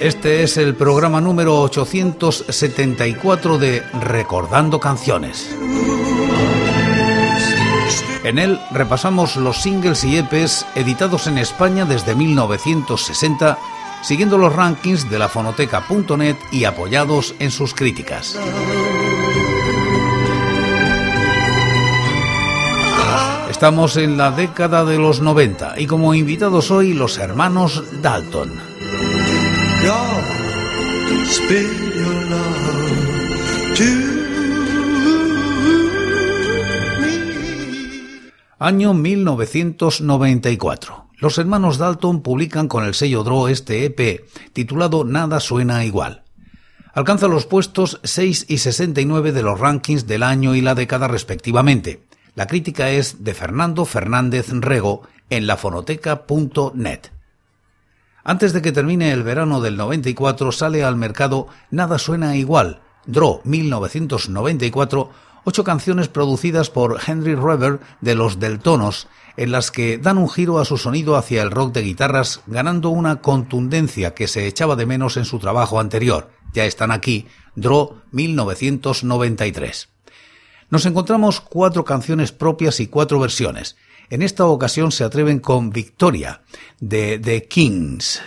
Este es el programa número 874 de Recordando Canciones. En él repasamos los singles y EPs editados en España desde 1960, siguiendo los rankings de la fonoteca.net y apoyados en sus críticas. Estamos en la década de los 90 y como invitados hoy los hermanos Dalton. Año 1994. Los hermanos Dalton publican con el sello Draw este EP titulado Nada suena igual. Alcanza los puestos 6 y 69 de los rankings del año y la década respectivamente. La crítica es de Fernando Fernández Rego en lafonoteca.net. Antes de que termine el verano del 94 sale al mercado Nada suena igual, Draw 1994, ocho canciones producidas por Henry Rever de los Deltonos, en las que dan un giro a su sonido hacia el rock de guitarras, ganando una contundencia que se echaba de menos en su trabajo anterior. Ya están aquí, Draw 1993. Nos encontramos cuatro canciones propias y cuatro versiones. En esta ocasión se atreven con Victoria, de The Kings.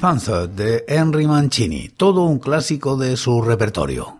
Panther de Henry Mancini, todo un clásico de su repertorio.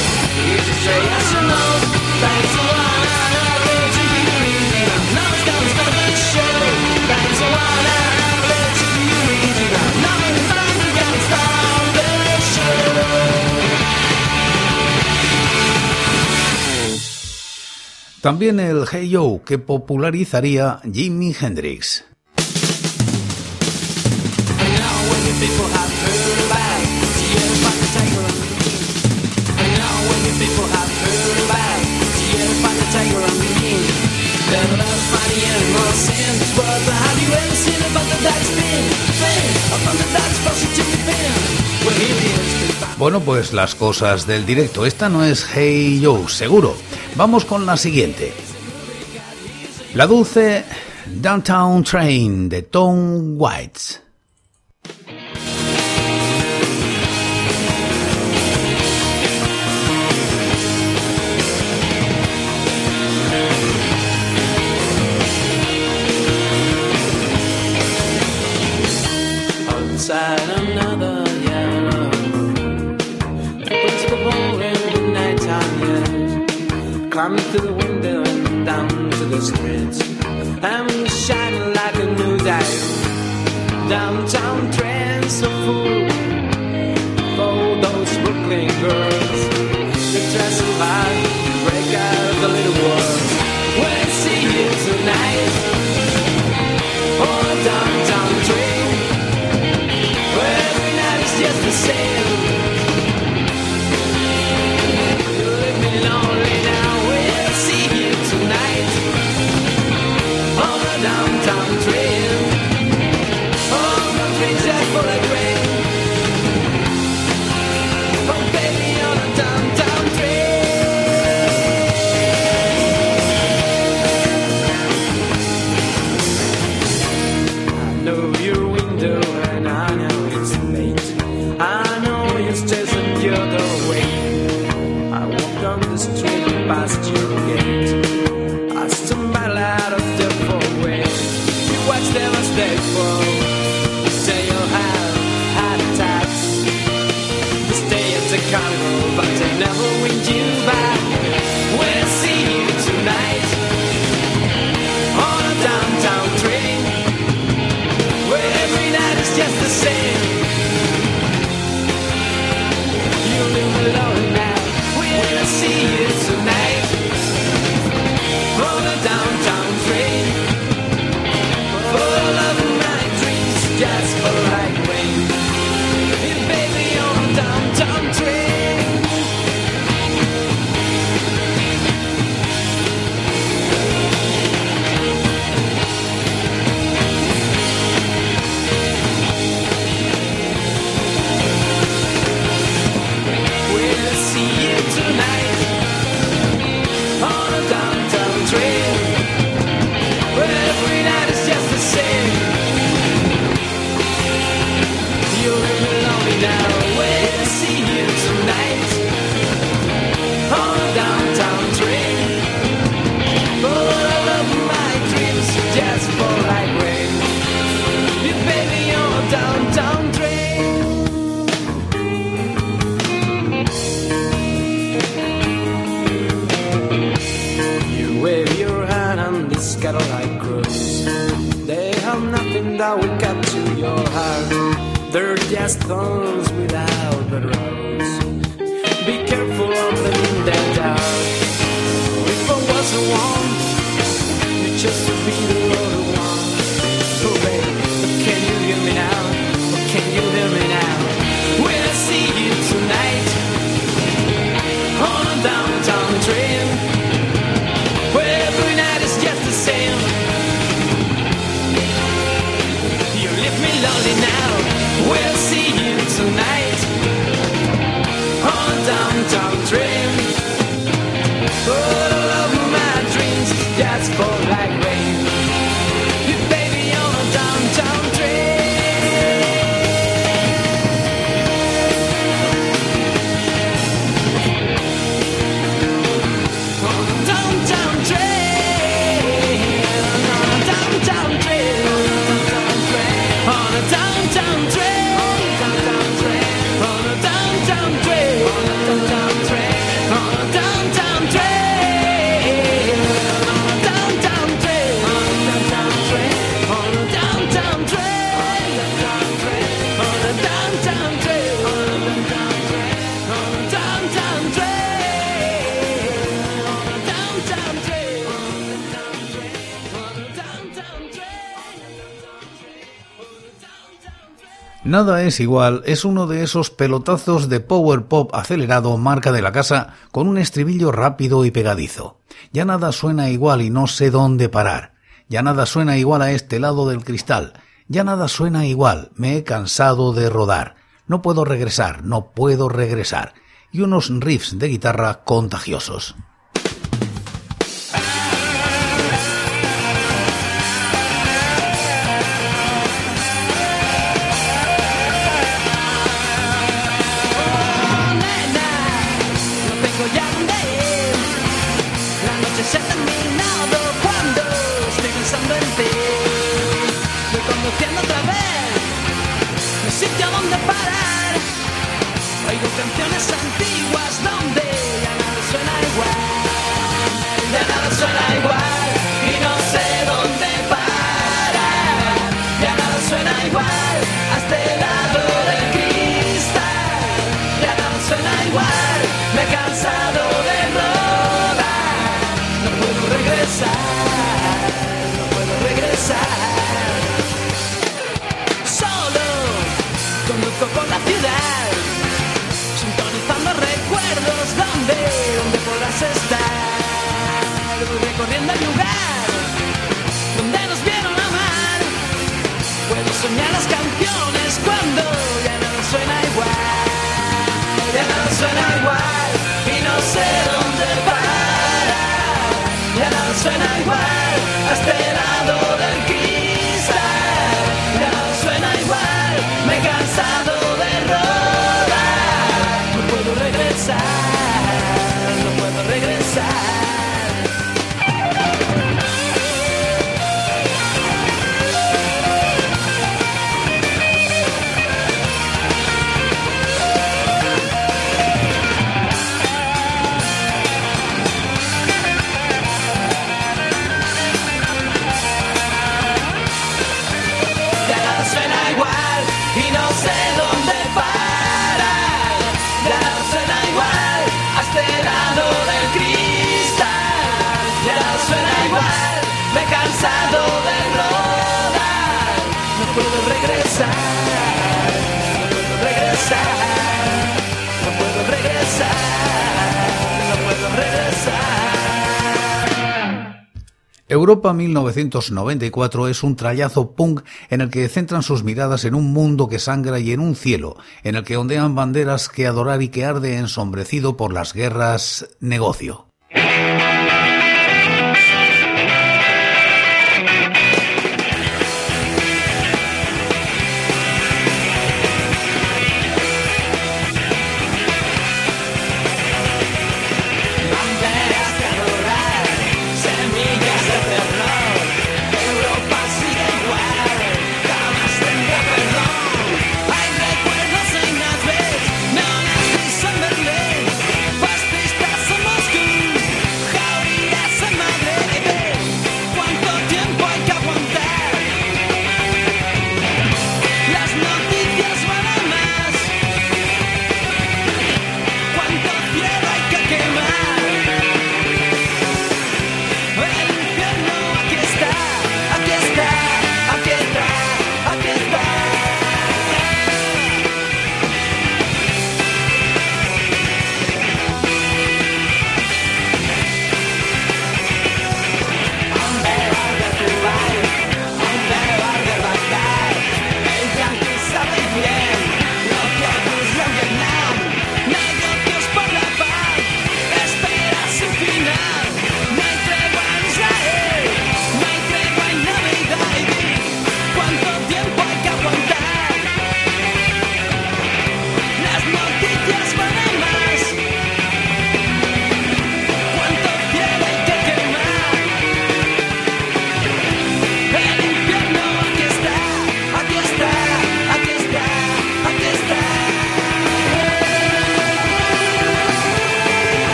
También el Hey Yo que popularizaría Jimi Hendrix. Bueno, pues las cosas del directo. Esta no es Hey Yo, seguro. Vamos con la siguiente. La dulce Downtown Train de Tom White. Climbing through the window and down to the streets. I'm shining like a new day. Downtown trends so full for those Brooklyn girls. They dress so carnival, but I never win you back. Nada es igual es uno de esos pelotazos de power pop acelerado marca de la casa con un estribillo rápido y pegadizo. Ya nada suena igual y no sé dónde parar. Ya nada suena igual a este lado del cristal. Ya nada suena igual. Me he cansado de rodar. No puedo regresar, no puedo regresar. Y unos riffs de guitarra contagiosos. Digo canciones antiguas donde ya nada suena igual. Ya nada suena igual. estar recorriendo el lugar donde nos vieron amar. Puedo soñar las canciones cuando ya no suena igual, ya no suena igual y no sé dónde parar. Ya no suena igual a este lado. Europa 1994 es un trayazo punk en el que centran sus miradas en un mundo que sangra y en un cielo, en el que ondean banderas que adorar y que arde ensombrecido por las guerras negocio.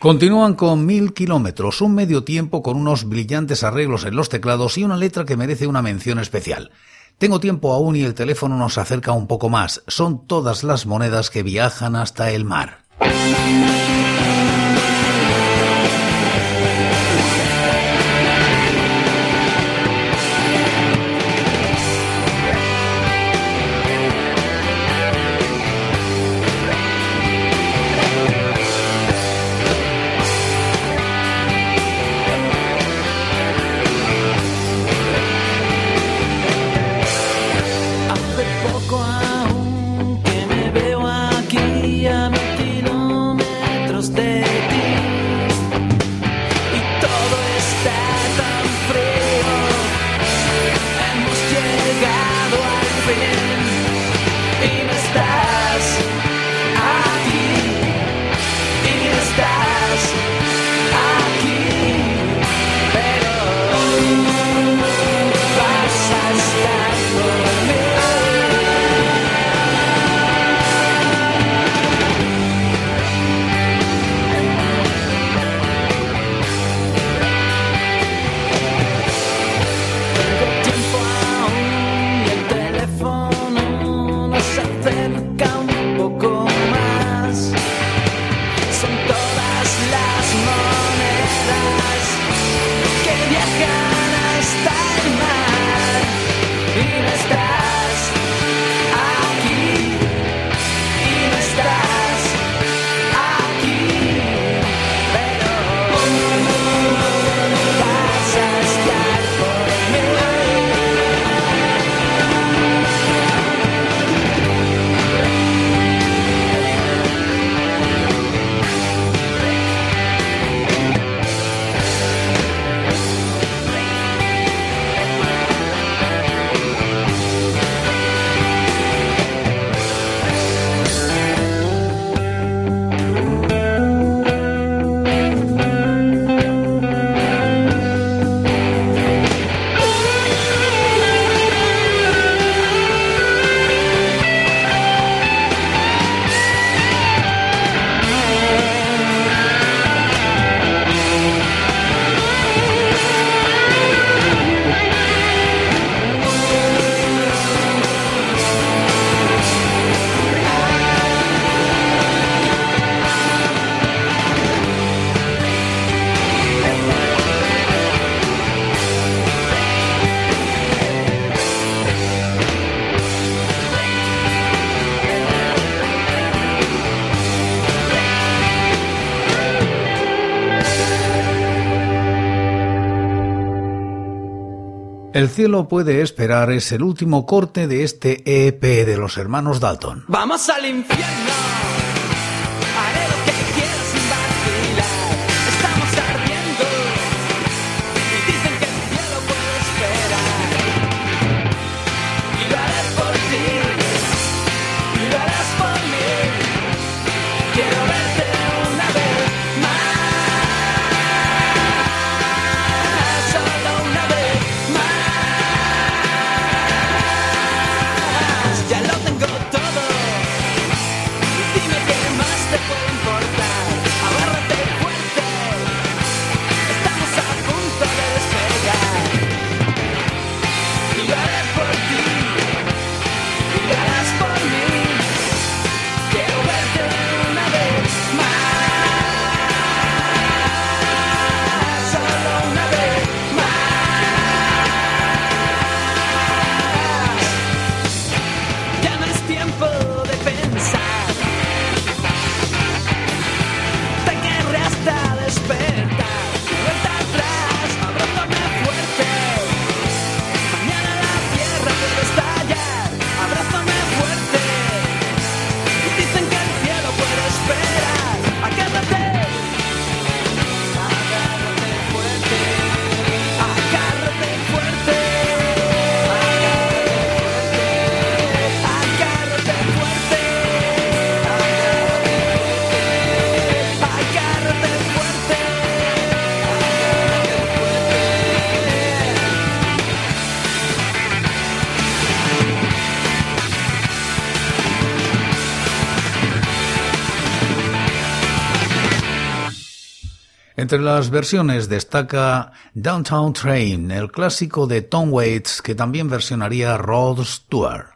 Continúan con mil kilómetros, un medio tiempo con unos brillantes arreglos en los teclados y una letra que merece una mención especial. Tengo tiempo aún y el teléfono nos acerca un poco más. Son todas las monedas que viajan hasta el mar. El cielo puede esperar es el último corte de este EP de los hermanos Dalton. Vamos al infierno. Entre las versiones destaca Downtown Train, el clásico de Tom Waits que también versionaría Rod Stewart.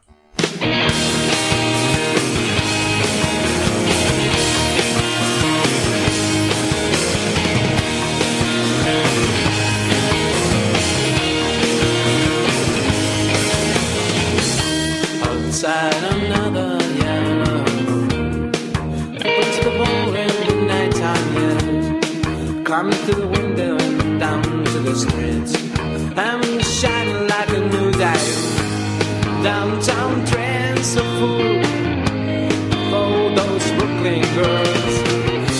Through the window and down to the streets. I'm shining like a new day. Downtown trends are full for those Brooklyn girls.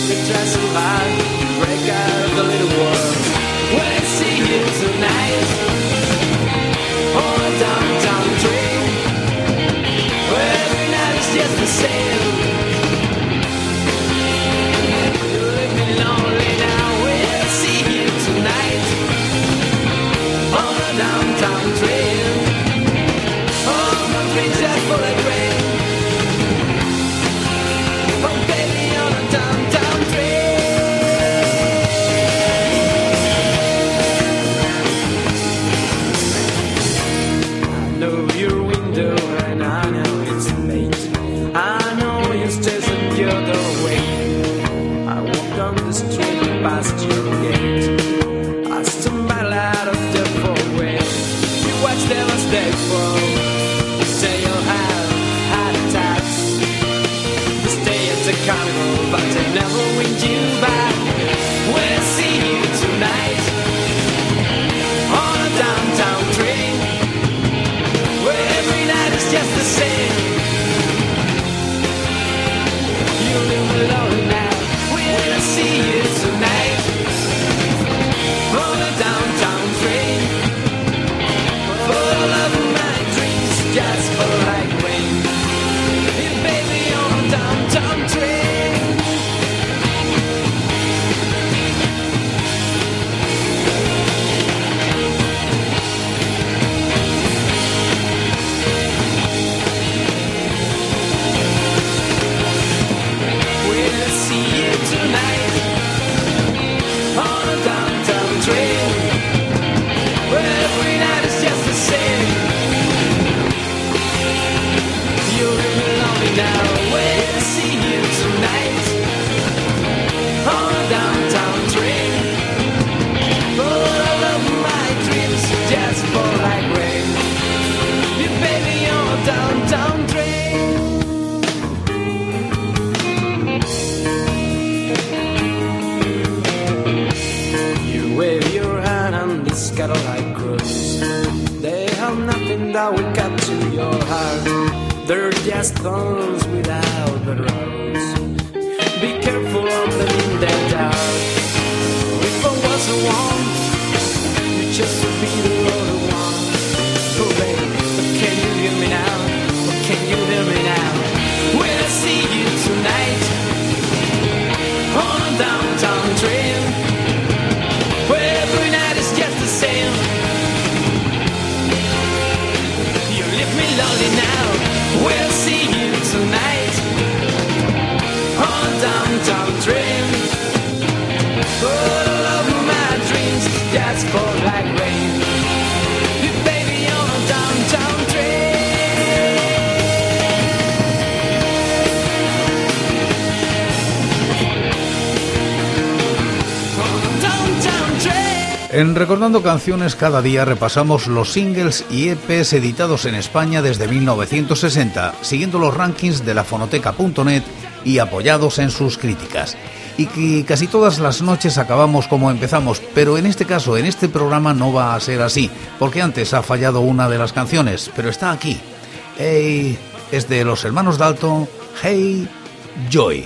They dress hard, break out of the little world. When I see you tonight on a downtown train, where every night is just the same. without the rose, Be careful of them in the dark. If I was the one, you just be the down three. En Recordando Canciones cada día repasamos los singles y EPs editados en España desde 1960, siguiendo los rankings de la fonoteca.net y apoyados en sus críticas. Y que casi todas las noches acabamos como empezamos, pero en este caso, en este programa no va a ser así, porque antes ha fallado una de las canciones, pero está aquí. Hey, es de los hermanos Dalton, Hey Joy.